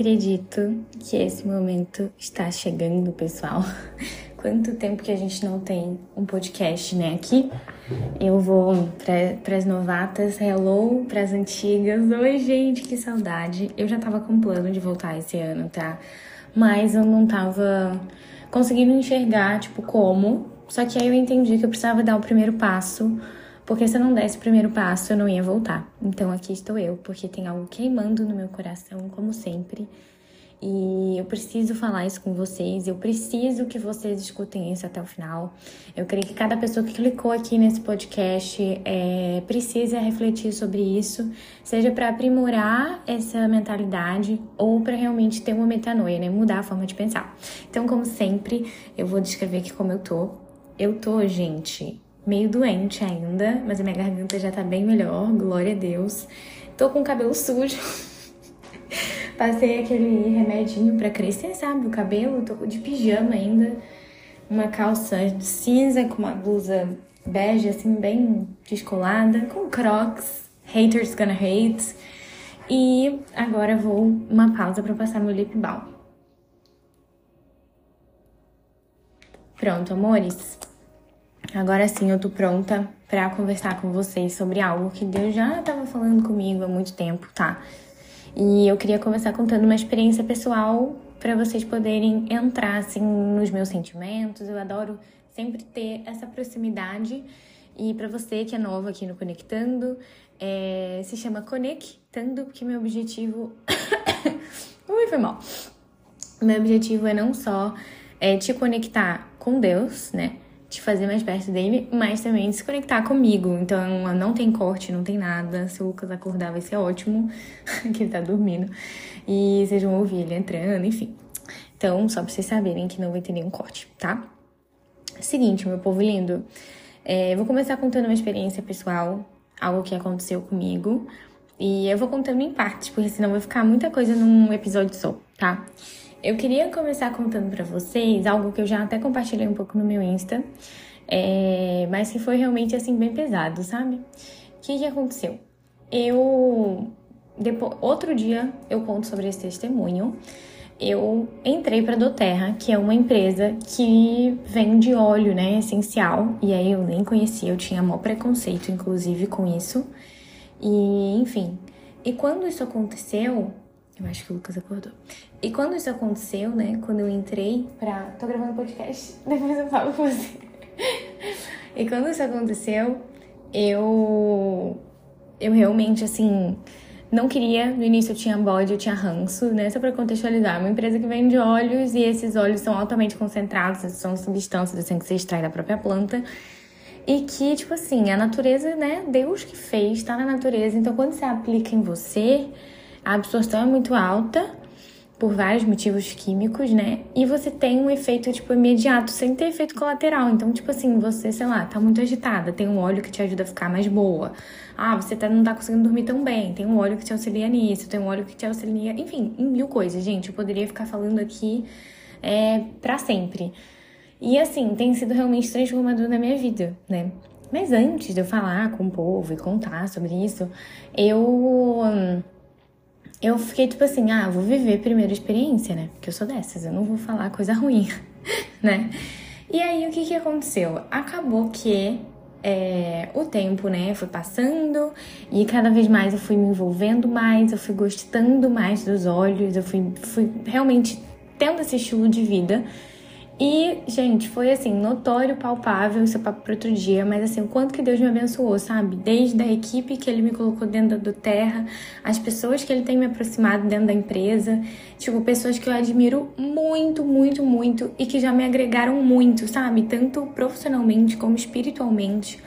Acredito que esse momento está chegando, pessoal. Quanto tempo que a gente não tem um podcast, né? Aqui eu vou para as novatas, hello, para as antigas. Oi, gente, que saudade. Eu já tava com plano de voltar esse ano, tá? Mas eu não tava conseguindo enxergar, tipo, como. Só que aí eu entendi que eu precisava dar o primeiro passo porque se eu não desse o primeiro passo, eu não ia voltar. Então aqui estou eu, porque tem algo queimando no meu coração, como sempre. E eu preciso falar isso com vocês, eu preciso que vocês escutem isso até o final. Eu creio que cada pessoa que clicou aqui nesse podcast é, precisa refletir sobre isso, seja para aprimorar essa mentalidade ou para realmente ter uma metanoia, né? Mudar a forma de pensar. Então, como sempre, eu vou descrever aqui como eu tô. Eu tô, gente, meio doente ainda, mas a minha garganta já tá bem melhor, glória a Deus. Tô com o cabelo sujo. Passei aquele remedinho para crescer, sabe? O cabelo, tô de pijama ainda. Uma calça cinza com uma blusa bege, assim, bem descolada, com crocs. Haters gonna hate. E agora vou uma pausa para passar meu lip balm. Pronto, amores. Agora sim eu tô pronta para conversar com vocês sobre algo que Deus já estava falando comigo há muito tempo, tá? E eu queria começar contando uma experiência pessoal para vocês poderem entrar assim nos meus sentimentos. Eu adoro sempre ter essa proximidade. E para você que é nova aqui no Conectando, é, se chama Conectando, porque meu objetivo. Ui, foi mal. Meu objetivo é não só é, te conectar com Deus, né? Te fazer mais perto dele, mas também se conectar comigo. Então não tem corte, não tem nada. Se o Lucas acordar vai ser ótimo, que ele tá dormindo. E vocês vão ouvir ele entrando, enfim. Então, só pra vocês saberem que não vai ter nenhum corte, tá? Seguinte, meu povo lindo. É, vou começar contando uma experiência pessoal, algo que aconteceu comigo. E eu vou contando em partes, porque senão vai ficar muita coisa num episódio só, tá? Eu queria começar contando para vocês algo que eu já até compartilhei um pouco no meu Insta, é, mas que foi realmente assim bem pesado, sabe? O que, que aconteceu? Eu depois, outro dia eu conto sobre esse testemunho. Eu entrei para Doterra, que é uma empresa que vende óleo, né, essencial, e aí eu nem conhecia, eu tinha maior preconceito inclusive com isso. E, enfim, e quando isso aconteceu, eu acho que o Lucas acordou. E quando isso aconteceu, né? Quando eu entrei pra. Tô gravando podcast, depois eu falo com você. e quando isso aconteceu, eu. Eu realmente, assim. Não queria, no início eu tinha bode, eu tinha ranço, né? Só pra contextualizar, uma empresa que vende óleos e esses óleos são altamente concentrados, são substâncias assim que você extrai da própria planta. E que, tipo assim, a natureza, né? Deus que fez, tá na natureza. Então, quando você aplica em você, a absorção é muito alta por vários motivos químicos, né? E você tem um efeito, tipo, imediato, sem ter efeito colateral. Então, tipo assim, você, sei lá, tá muito agitada, tem um óleo que te ajuda a ficar mais boa. Ah, você tá, não tá conseguindo dormir tão bem, tem um óleo que te auxilia nisso, tem um óleo que te auxilia. Enfim, mil coisas, gente. Eu poderia ficar falando aqui é, para sempre. E assim, tem sido realmente transformador na minha vida, né? Mas antes de eu falar com o povo e contar sobre isso, eu. Eu fiquei tipo assim, ah, vou viver a primeira experiência, né? Porque eu sou dessas, eu não vou falar coisa ruim, né? E aí o que que aconteceu? Acabou que é, o tempo, né, foi passando e cada vez mais eu fui me envolvendo mais, eu fui gostando mais dos olhos, eu fui, fui realmente tendo esse estilo de vida e, gente, foi assim, notório, palpável, isso é papo para outro dia, mas assim, o quanto que Deus me abençoou, sabe? Desde a equipe que Ele me colocou dentro do Terra, as pessoas que Ele tem me aproximado dentro da empresa, tipo, pessoas que eu admiro muito, muito, muito e que já me agregaram muito, sabe? Tanto profissionalmente como espiritualmente.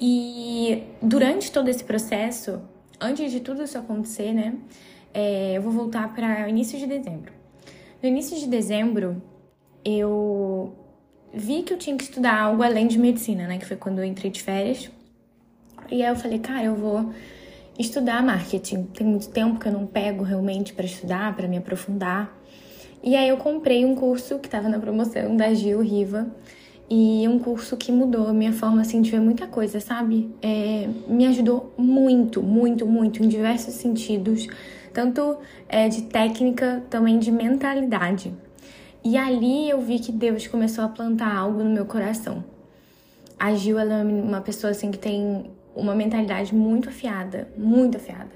E durante todo esse processo, antes de tudo isso acontecer, né, é, eu vou voltar para início de dezembro. No início de dezembro, eu vi que eu tinha que estudar algo além de medicina, né? Que foi quando eu entrei de férias. E aí eu falei, cara, eu vou estudar marketing. Tem muito tempo que eu não pego realmente para estudar, para me aprofundar. E aí eu comprei um curso que estava na promoção da Gil Riva. E um curso que mudou a minha forma assim, de ver muita coisa, sabe? É, me ajudou muito, muito, muito, em diversos sentidos tanto é, de técnica, também de mentalidade. E ali eu vi que Deus começou a plantar algo no meu coração. A Gil, ela é uma pessoa assim que tem uma mentalidade muito afiada, muito afiada.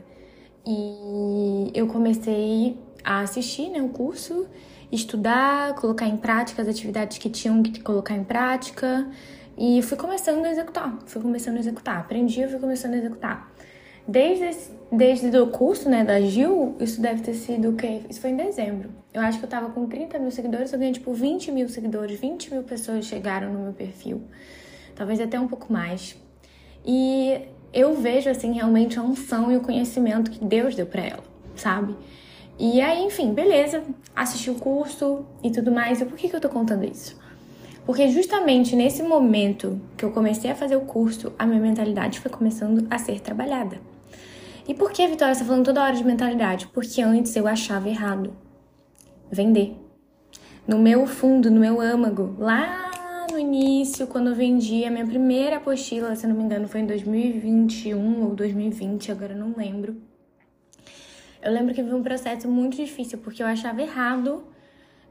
E eu comecei a assistir né, o curso, estudar, colocar em prática as atividades que tinham que colocar em prática. E fui começando a executar, fui começando a executar. Aprendi, fui começando a executar. Desde, desde o curso, né, da Gil, isso deve ter sido o quê? Isso foi em dezembro. Eu acho que eu tava com 30 mil seguidores, eu ganhei tipo 20 mil seguidores, 20 mil pessoas chegaram no meu perfil. Talvez até um pouco mais. E eu vejo, assim, realmente a unção e o conhecimento que Deus deu para ela, sabe? E aí, enfim, beleza, assisti o curso e tudo mais. E por que, que eu tô contando isso? Porque justamente nesse momento que eu comecei a fazer o curso, a minha mentalidade foi começando a ser trabalhada. E por que, Vitória, você tá falando toda hora de mentalidade? Porque antes eu achava errado vender. No meu fundo, no meu âmago, lá no início, quando eu vendi a minha primeira apostila, se não me engano, foi em 2021 ou 2020, agora não lembro. Eu lembro que foi um processo muito difícil, porque eu achava errado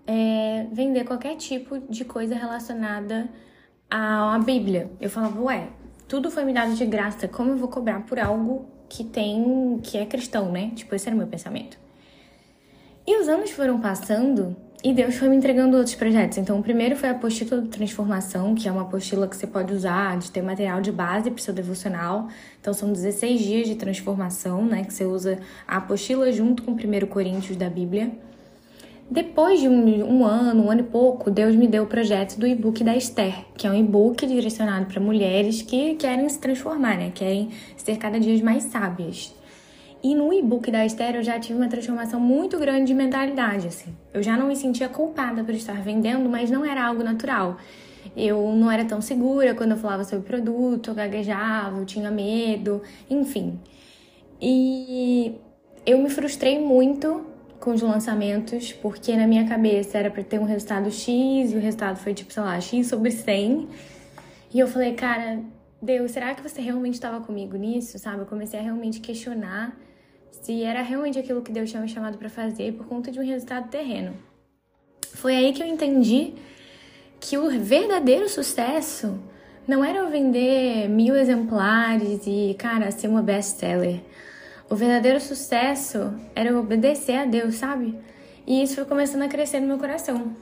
é, vender qualquer tipo de coisa relacionada à Bíblia. Eu falava, ué, tudo foi me dado de graça, como eu vou cobrar por algo que tem, que é cristão, né? Tipo, esse era o meu pensamento. E os anos foram passando e Deus foi me entregando outros projetos. Então, o primeiro foi a apostila de transformação, que é uma apostila que você pode usar de ter material de base para o seu devocional. Então, são 16 dias de transformação, né? Que você usa a apostila junto com o 1 Coríntios da Bíblia. Depois de um, um, ano, um ano e pouco, Deus me deu o projeto do e-book da Esther, que é um e-book direcionado para mulheres que querem se transformar, né? Querem ser cada dia mais sábias. E no e-book da Esther eu já tive uma transformação muito grande de mentalidade, assim. Eu já não me sentia culpada por estar vendendo, mas não era algo natural. Eu não era tão segura quando eu falava sobre o produto, eu gaguejava, eu tinha medo, enfim. E eu me frustrei muito com os lançamentos, porque na minha cabeça era para ter um resultado X e o resultado foi tipo, sei lá, X sobre 100. E eu falei, cara, Deus, será que você realmente estava comigo nisso, sabe? Eu comecei a realmente questionar se era realmente aquilo que Deus tinha me chamado para fazer por conta de um resultado terreno. Foi aí que eu entendi que o verdadeiro sucesso não era eu vender mil exemplares e, cara, ser uma best-seller. O verdadeiro sucesso era obedecer a Deus, sabe? E isso foi começando a crescer no meu coração.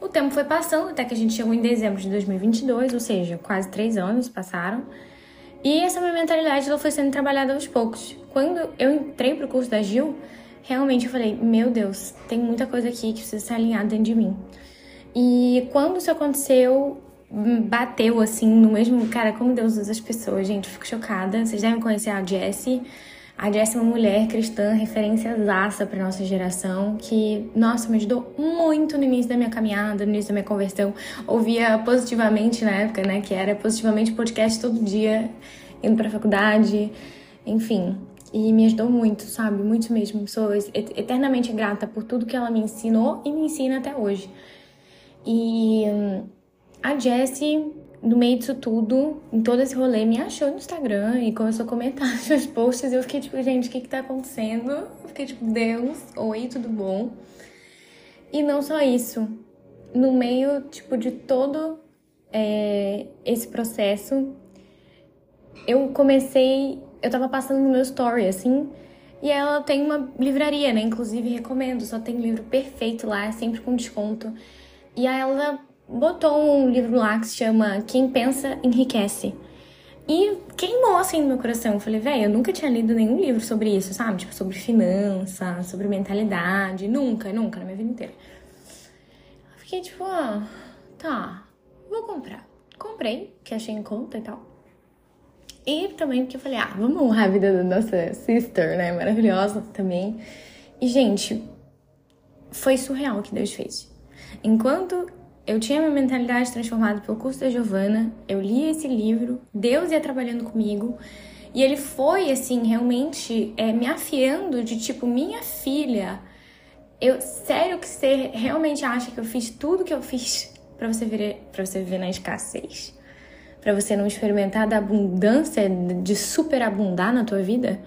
O tempo foi passando até que a gente chegou em dezembro de 2022, ou seja, quase três anos passaram. E essa minha mentalidade ela foi sendo trabalhada aos poucos. Quando eu entrei pro curso da Gil, realmente eu falei: Meu Deus, tem muita coisa aqui que precisa ser alinhada dentro de mim. E quando isso aconteceu, bateu assim no mesmo. Cara, como Deus usa as pessoas, gente, eu fico chocada. Vocês devem conhecer a Jessie. A Jessie é uma mulher cristã, referência zaça para nossa geração, que, nossa, me ajudou muito no início da minha caminhada, no início da minha conversão. Ouvia positivamente na época, né, que era positivamente podcast todo dia, indo para faculdade, enfim. E me ajudou muito, sabe? Muito mesmo. Sou eternamente grata por tudo que ela me ensinou e me ensina até hoje. E hum, a Jessie no meio disso tudo, em todo esse rolê, me achou no Instagram e começou a comentar meus posts. E eu fiquei tipo, gente, o que que tá acontecendo? Eu fiquei tipo, Deus, oi, tudo bom? E não só isso. No meio, tipo, de todo é, esse processo, eu comecei. Eu tava passando no meu story, assim, e ela tem uma livraria, né? Inclusive, recomendo, só tem livro perfeito lá, é sempre com desconto. E aí ela botou um livro lá que se chama Quem Pensa Enriquece. E queimou assim no meu coração. Eu falei, velho, eu nunca tinha lido nenhum livro sobre isso, sabe? Tipo, sobre finança, sobre mentalidade. Nunca, nunca, na minha vida inteira. Eu fiquei tipo, ah, tá, vou comprar. Comprei, que achei em conta e tal. E também porque eu falei, ah, vamos honrar a vida da nossa sister, né? Maravilhosa também. E, gente, foi surreal o que Deus fez. Enquanto eu tinha minha mentalidade transformada pelo curso da Giovana, eu li esse livro, Deus ia trabalhando comigo, e ele foi, assim, realmente é, me afiando de tipo, minha filha, eu, sério que você realmente acha que eu fiz tudo que eu fiz para você ver, para você viver na escassez? para você não experimentar da abundância, de superabundar na tua vida?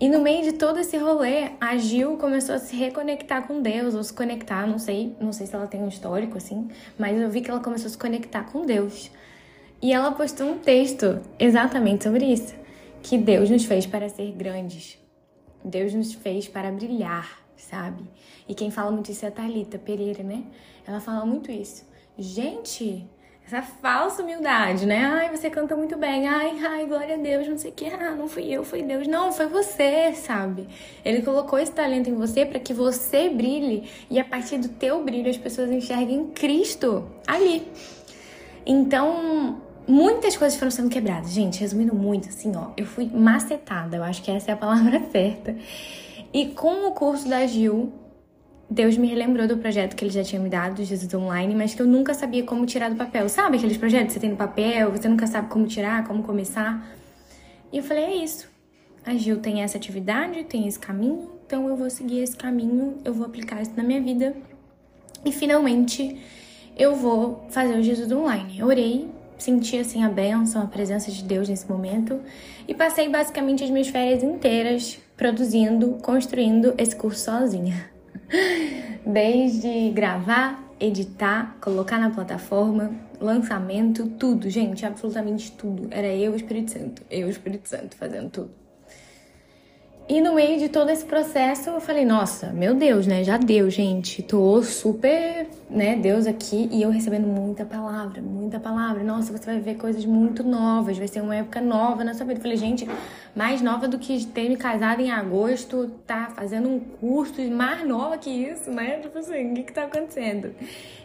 E no meio de todo esse rolê, a Gil começou a se reconectar com Deus, ou se conectar, não sei, não sei se ela tem um histórico assim, mas eu vi que ela começou a se conectar com Deus. E ela postou um texto exatamente sobre isso, que Deus nos fez para ser grandes. Deus nos fez para brilhar, sabe? E quem fala muito isso é a Thalita Pereira, né? Ela fala muito isso. Gente, essa falsa humildade, né? Ai, você canta muito bem. Ai, ai, glória a Deus, não sei o que. Ah, não fui eu, foi Deus. Não, foi você, sabe? Ele colocou esse talento em você para que você brilhe e a partir do teu brilho as pessoas enxerguem Cristo ali. Então, muitas coisas foram sendo quebradas. Gente, resumindo muito, assim, ó, eu fui macetada, eu acho que essa é a palavra certa. E com o curso da Gil, Deus me relembrou do projeto que ele já tinha me dado, Jesus Online, mas que eu nunca sabia como tirar do papel. Sabe aqueles projetos que você tem no papel, você nunca sabe como tirar, como começar? E eu falei, é isso. A Gil tem essa atividade, tem esse caminho, então eu vou seguir esse caminho, eu vou aplicar isso na minha vida. E finalmente eu vou fazer o Jesus Online. Eu orei, senti assim a bênção, a presença de Deus nesse momento e passei basicamente as minhas férias inteiras produzindo, construindo esse curso sozinha. Desde gravar, editar, colocar na plataforma, lançamento, tudo, gente, absolutamente tudo. Era eu, o Espírito Santo, eu, Espírito Santo, fazendo tudo. E no meio de todo esse processo, eu falei, nossa, meu Deus, né? Já deu, gente. Tô super, né, Deus aqui e eu recebendo muita palavra, muita palavra. Nossa, você vai ver coisas muito novas, vai ser uma época nova na sua vida. Eu falei, gente, mais nova do que ter me casado em agosto, tá fazendo um curso mais nova que isso, né? Tipo assim, o que que tá acontecendo?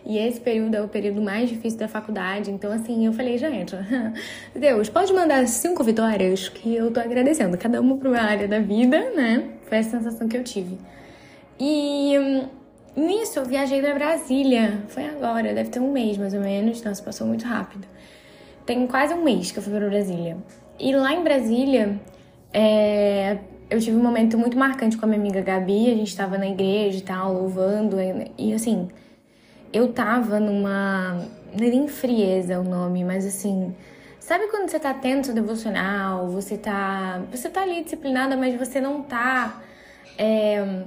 E esse período é o período mais difícil da faculdade. Então, assim, eu falei, gente, Deus, pode mandar cinco vitórias que eu tô agradecendo, cada uma pra uma área da vida, né? Foi a sensação que eu tive. E hum, nisso eu viajei pra Brasília. Foi agora, deve ter um mês mais ou menos. Nossa, passou muito rápido. Tem quase um mês que eu fui pra Brasília. E lá em Brasília, é, eu tive um momento muito marcante com a minha amiga Gabi. A gente tava na igreja e tal, louvando. E, e assim, eu tava numa. Não é nem frieza o nome, mas assim. Sabe quando você tá tendo seu devocional, você tá. Você tá ali disciplinada, mas você não tá. É,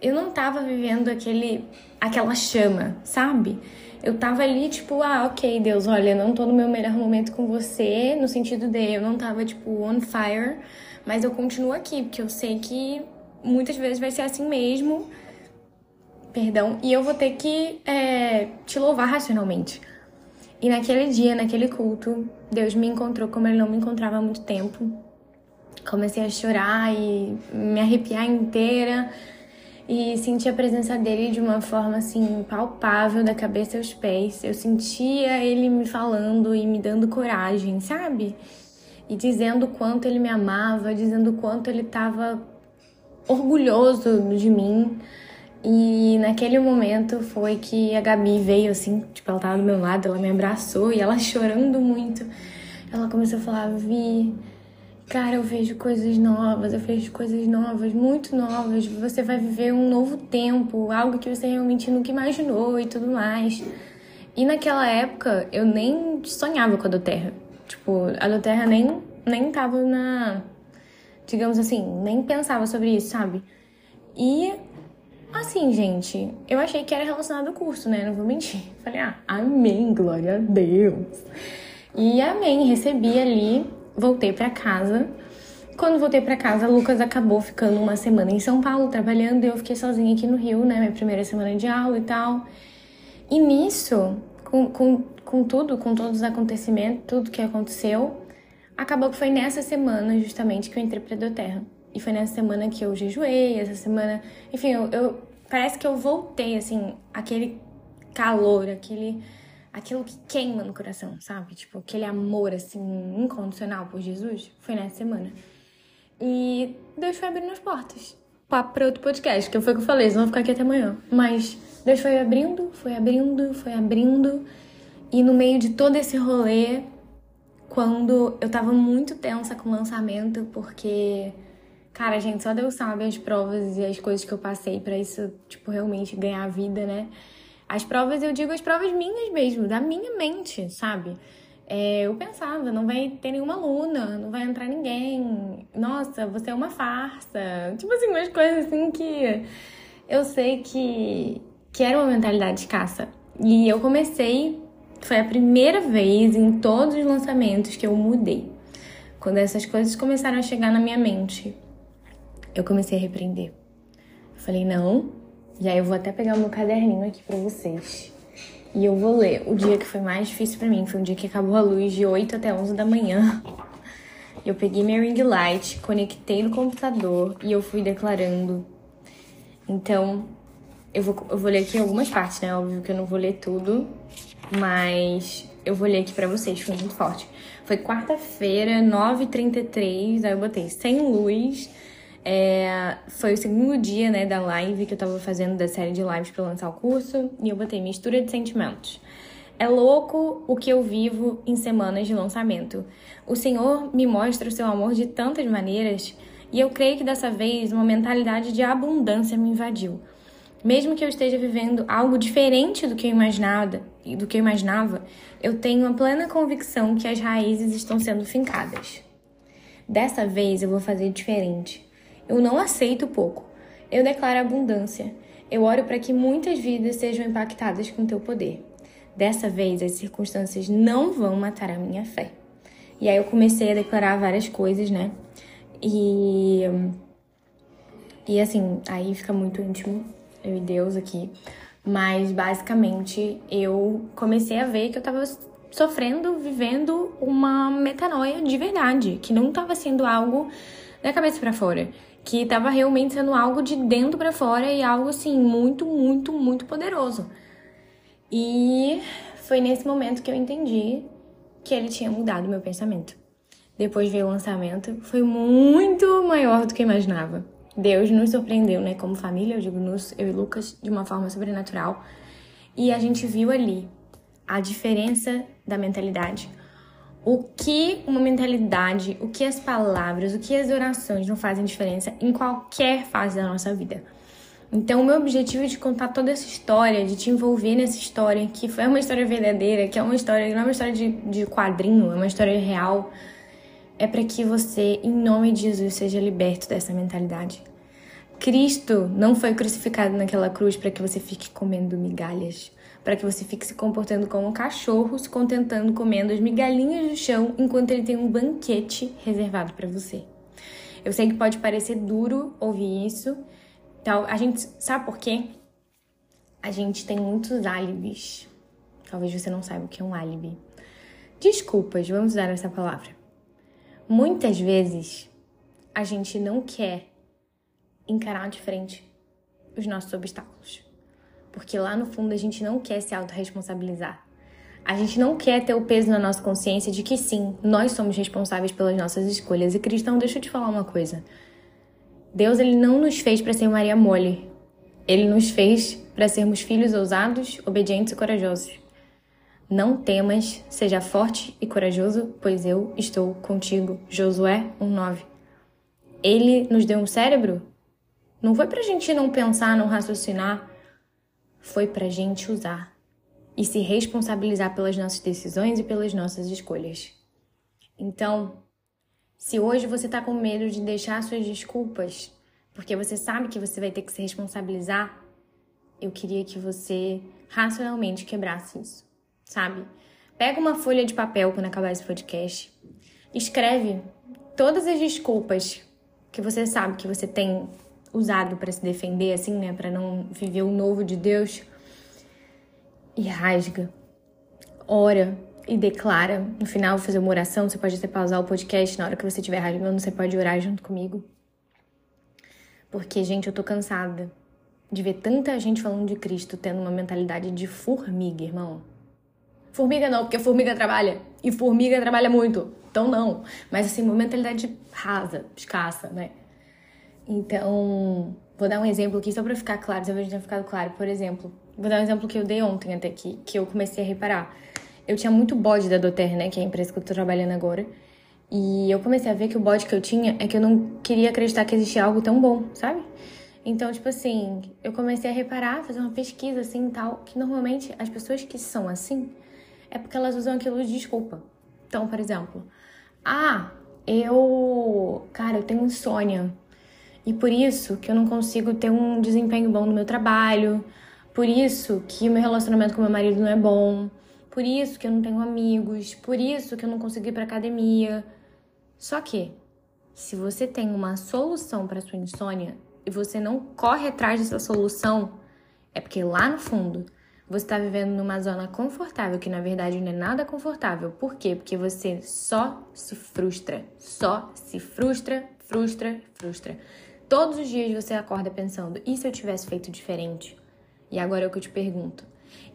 eu não tava vivendo aquele. aquela chama, sabe? Eu tava ali, tipo, ah, ok, Deus, olha, não tô no meu melhor momento com você, no sentido de eu não tava, tipo, on fire, mas eu continuo aqui, porque eu sei que muitas vezes vai ser assim mesmo perdão, e eu vou ter que é, te louvar racionalmente. E naquele dia, naquele culto, Deus me encontrou como Ele não me encontrava há muito tempo. Comecei a chorar e me arrepiar inteira e senti a presença dele de uma forma assim palpável, da cabeça aos pés. Eu sentia ele me falando e me dando coragem, sabe? E dizendo quanto ele me amava, dizendo quanto ele estava orgulhoso de mim. E naquele momento foi que a Gabi veio assim, tipo, ela tava do meu lado, ela me abraçou e ela chorando muito. Ela começou a falar: Vi, cara, eu vejo coisas novas, eu vejo coisas novas, muito novas. Você vai viver um novo tempo, algo que você realmente nunca imaginou e tudo mais. E naquela época eu nem sonhava com a do Terra. Tipo, a do Terra nem, nem tava na. Digamos assim, nem pensava sobre isso, sabe? E Assim, gente, eu achei que era relacionado ao curso, né? Não vou mentir. Falei, ah, amém, glória a Deus. E amém, recebi ali, voltei para casa. Quando voltei para casa, Lucas acabou ficando uma semana em São Paulo trabalhando e eu fiquei sozinha aqui no Rio, né? Minha primeira semana de aula e tal. E nisso, com, com, com tudo, com todos os acontecimentos, tudo que aconteceu, acabou que foi nessa semana justamente que eu entrei pra Doterra. E foi nessa semana que eu jejuei, essa semana. Enfim, eu, eu, parece que eu voltei, assim, aquele calor, aquele. Aquilo que queima no coração, sabe? Tipo, aquele amor, assim, incondicional por Jesus. Foi nessa semana. E Deus foi abrindo as portas. Papo pra outro podcast, que foi o que eu falei, eles vão ficar aqui até amanhã. Mas Deus foi abrindo, foi abrindo, foi abrindo. E no meio de todo esse rolê, quando eu tava muito tensa com o lançamento, porque Cara, gente, só Deus sabe as provas e as coisas que eu passei para isso, tipo, realmente ganhar vida, né? As provas, eu digo as provas minhas mesmo, da minha mente, sabe? é, eu pensava, não vai ter nenhuma aluna, não vai entrar ninguém. Nossa, você é uma farsa. Tipo assim, umas coisas assim que eu sei que, que era uma mentalidade escassa. E eu comecei, foi a primeira vez em todos os lançamentos que eu mudei. Quando essas coisas começaram a chegar na minha mente, eu comecei a repreender. Eu falei, não, e aí eu vou até pegar o meu caderninho aqui para vocês. E eu vou ler. O dia que foi mais difícil para mim foi um dia que acabou a luz de 8 até 11 da manhã. Eu peguei minha ring light, conectei no computador e eu fui declarando. Então, eu vou, eu vou ler aqui algumas partes, né? Óbvio que eu não vou ler tudo, mas eu vou ler aqui para vocês, foi muito forte. Foi quarta-feira, 9h33, aí eu botei sem luz. É, foi o segundo dia, né, da live que eu tava fazendo da série de lives para lançar o curso, e eu botei mistura de sentimentos. É louco o que eu vivo em semanas de lançamento. O Senhor me mostra o seu amor de tantas maneiras, e eu creio que dessa vez uma mentalidade de abundância me invadiu. Mesmo que eu esteja vivendo algo diferente do que eu imaginava, do que eu imaginava, eu tenho a plena convicção que as raízes estão sendo fincadas. Dessa vez eu vou fazer diferente. Eu não aceito pouco. Eu declaro abundância. Eu oro para que muitas vidas sejam impactadas com teu poder. Dessa vez, as circunstâncias não vão matar a minha fé. E aí eu comecei a declarar várias coisas, né? E. E assim, aí fica muito íntimo, eu e Deus aqui. Mas basicamente eu comecei a ver que eu tava sofrendo, vivendo uma metanoia de verdade, que não tava sendo algo da cabeça para fora, que estava realmente sendo algo de dentro para fora e algo assim muito, muito, muito poderoso. E foi nesse momento que eu entendi que ele tinha mudado meu pensamento. Depois veio o lançamento, foi muito maior do que eu imaginava. Deus nos surpreendeu, né, como família, eu digo nos, eu e Lucas, de uma forma sobrenatural. E a gente viu ali a diferença da mentalidade, o que uma mentalidade, o que as palavras, o que as orações não fazem diferença em qualquer fase da nossa vida. Então, o meu objetivo de contar toda essa história, de te envolver nessa história, que foi uma história verdadeira, que é uma história, não é uma história de, de quadrinho, é uma história real, é para que você, em nome de Jesus, seja liberto dessa mentalidade. Cristo não foi crucificado naquela cruz para que você fique comendo migalhas para que você fique se comportando como um cachorro, se contentando comendo as migalhinhas do chão enquanto ele tem um banquete reservado para você. Eu sei que pode parecer duro ouvir isso. Então, a gente sabe por quê? A gente tem muitos álibis. Talvez você não saiba o que é um álibi. Desculpas, vamos usar essa palavra. Muitas vezes a gente não quer encarar de frente os nossos obstáculos porque lá no fundo a gente não quer se autorresponsabilizar. A gente não quer ter o peso na nossa consciência de que sim, nós somos responsáveis pelas nossas escolhas. E cristão, deixa eu te falar uma coisa. Deus ele não nos fez para ser Maria mole. Ele nos fez para sermos filhos ousados, obedientes e corajosos. Não temas, seja forte e corajoso, pois eu estou contigo. Josué 1:9. Ele nos deu um cérebro? Não foi pra gente não pensar, não raciocinar, foi para gente usar e se responsabilizar pelas nossas decisões e pelas nossas escolhas. Então, se hoje você está com medo de deixar suas desculpas, porque você sabe que você vai ter que se responsabilizar, eu queria que você racionalmente quebrasse isso, sabe? Pega uma folha de papel quando acabar esse podcast, escreve todas as desculpas que você sabe que você tem usado para se defender, assim, né? Para não viver o novo de Deus. E rasga, ora e declara. No final, fazer uma oração. Você pode até pausar o podcast na hora que você estiver rasgando, você pode orar junto comigo. Porque, gente, eu tô cansada de ver tanta gente falando de Cristo tendo uma mentalidade de formiga, irmão. Formiga não, porque formiga trabalha. E formiga trabalha muito. Então não. Mas assim, uma mentalidade rasa, escassa, né? Então, vou dar um exemplo aqui só para ficar claro, talvez tenha ficado claro. Por exemplo, vou dar um exemplo que eu dei ontem até aqui, que eu comecei a reparar. Eu tinha muito bode da Doterra, né, que é a empresa que eu tô trabalhando agora. E eu comecei a ver que o bode que eu tinha é que eu não queria acreditar que existia algo tão bom, sabe? Então, tipo assim, eu comecei a reparar, fazer uma pesquisa assim e tal, que normalmente as pessoas que são assim é porque elas usam aquilo de desculpa. Então, por exemplo, ah, eu, cara, eu tenho insônia. E por isso que eu não consigo ter um desempenho bom no meu trabalho, por isso que o meu relacionamento com meu marido não é bom, por isso que eu não tenho amigos, por isso que eu não consigo ir para academia. Só que se você tem uma solução para sua insônia e você não corre atrás dessa solução, é porque lá no fundo você está vivendo numa zona confortável, que na verdade não é nada confortável. Por quê? Porque você só se frustra. Só se frustra, frustra, frustra. Todos os dias você acorda pensando: e se eu tivesse feito diferente? E agora é o que eu te pergunto.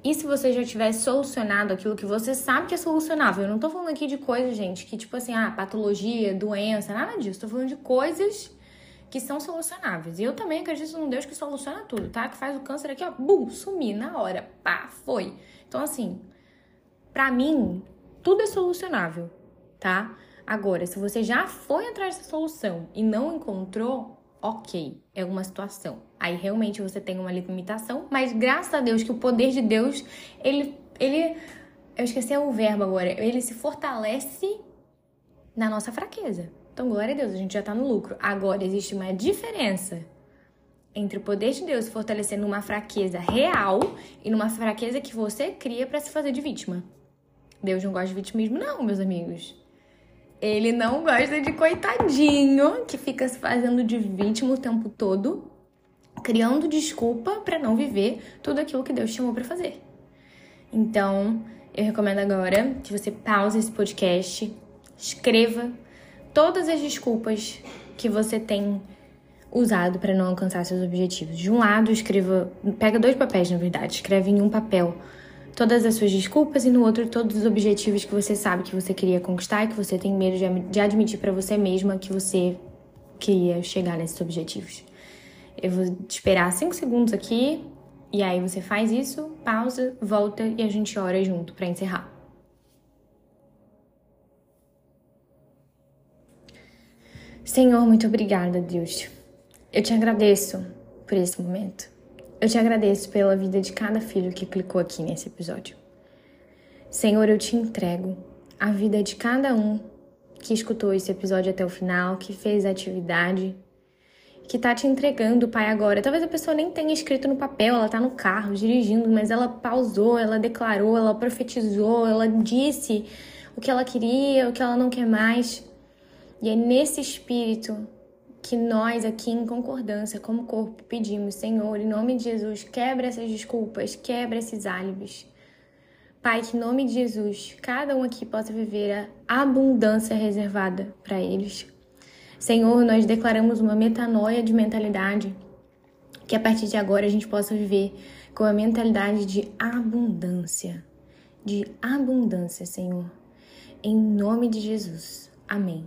E se você já tivesse solucionado aquilo que você sabe que é solucionável? Eu não tô falando aqui de coisas, gente, que tipo assim, ah, patologia, doença, nada disso. Tô falando de coisas que são solucionáveis. E eu também acredito num Deus que soluciona tudo, tá? Que faz o câncer aqui, ó, bum, sumir na hora. Pá, foi. Então, assim, pra mim, tudo é solucionável, tá? Agora, se você já foi atrás dessa solução e não encontrou, ok, é uma situação. Aí realmente você tem uma limitação, mas graças a Deus que o poder de Deus, ele, ele, eu esqueci o verbo agora, ele se fortalece na nossa fraqueza. Então, glória a Deus, a gente já tá no lucro. Agora, existe uma diferença entre o poder de Deus se fortalecer numa fraqueza real e numa fraqueza que você cria para se fazer de vítima. Deus não gosta de vitimismo, não, meus amigos. Ele não gosta de coitadinho que fica se fazendo de vítima o tempo todo, criando desculpa para não viver tudo aquilo que Deus chamou para fazer. Então, eu recomendo agora que você pause esse podcast, escreva todas as desculpas que você tem usado para não alcançar seus objetivos. De um lado, escreva, pega dois papéis, na verdade, escreve em um papel todas as suas desculpas e no outro todos os objetivos que você sabe que você queria conquistar e que você tem medo de admitir para você mesma que você queria chegar nesses objetivos. Eu vou esperar cinco segundos aqui e aí você faz isso, pausa, volta e a gente ora junto para encerrar. Senhor, muito obrigada, Deus. Eu te agradeço por esse momento. Eu te agradeço pela vida de cada filho que clicou aqui nesse episódio. Senhor, eu te entrego a vida de cada um que escutou esse episódio até o final, que fez a atividade, que tá te entregando, Pai, agora. Talvez a pessoa nem tenha escrito no papel, ela tá no carro dirigindo, mas ela pausou, ela declarou, ela profetizou, ela disse o que ela queria, o que ela não quer mais. E é nesse espírito que nós aqui em concordância, como corpo, pedimos, Senhor, em nome de Jesus, quebra essas desculpas, quebra esses álibis. Pai, que em nome de Jesus, cada um aqui possa viver a abundância reservada para eles. Senhor, nós declaramos uma metanoia de mentalidade, que a partir de agora a gente possa viver com a mentalidade de abundância, de abundância, Senhor. Em nome de Jesus. Amém.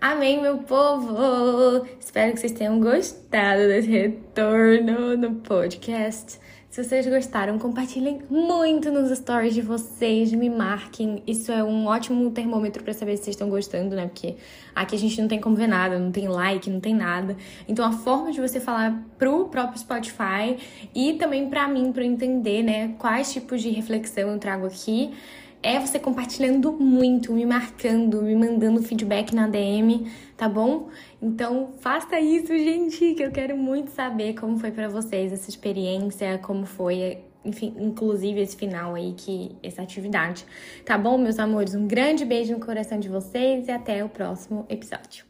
Amém, meu povo! Espero que vocês tenham gostado desse retorno no podcast. Se vocês gostaram, compartilhem muito nos stories de vocês, me marquem. Isso é um ótimo termômetro para saber se vocês estão gostando, né? Porque aqui a gente não tem como ver nada, não tem like, não tem nada. Então a forma de você falar pro próprio Spotify e também para mim, para entender, né, quais tipos de reflexão eu trago aqui é você compartilhando muito, me marcando, me mandando feedback na DM, tá bom? Então faça isso, gente, que eu quero muito saber como foi para vocês essa experiência, como foi, enfim, inclusive esse final aí que essa atividade. Tá bom, meus amores? Um grande beijo no coração de vocês e até o próximo episódio.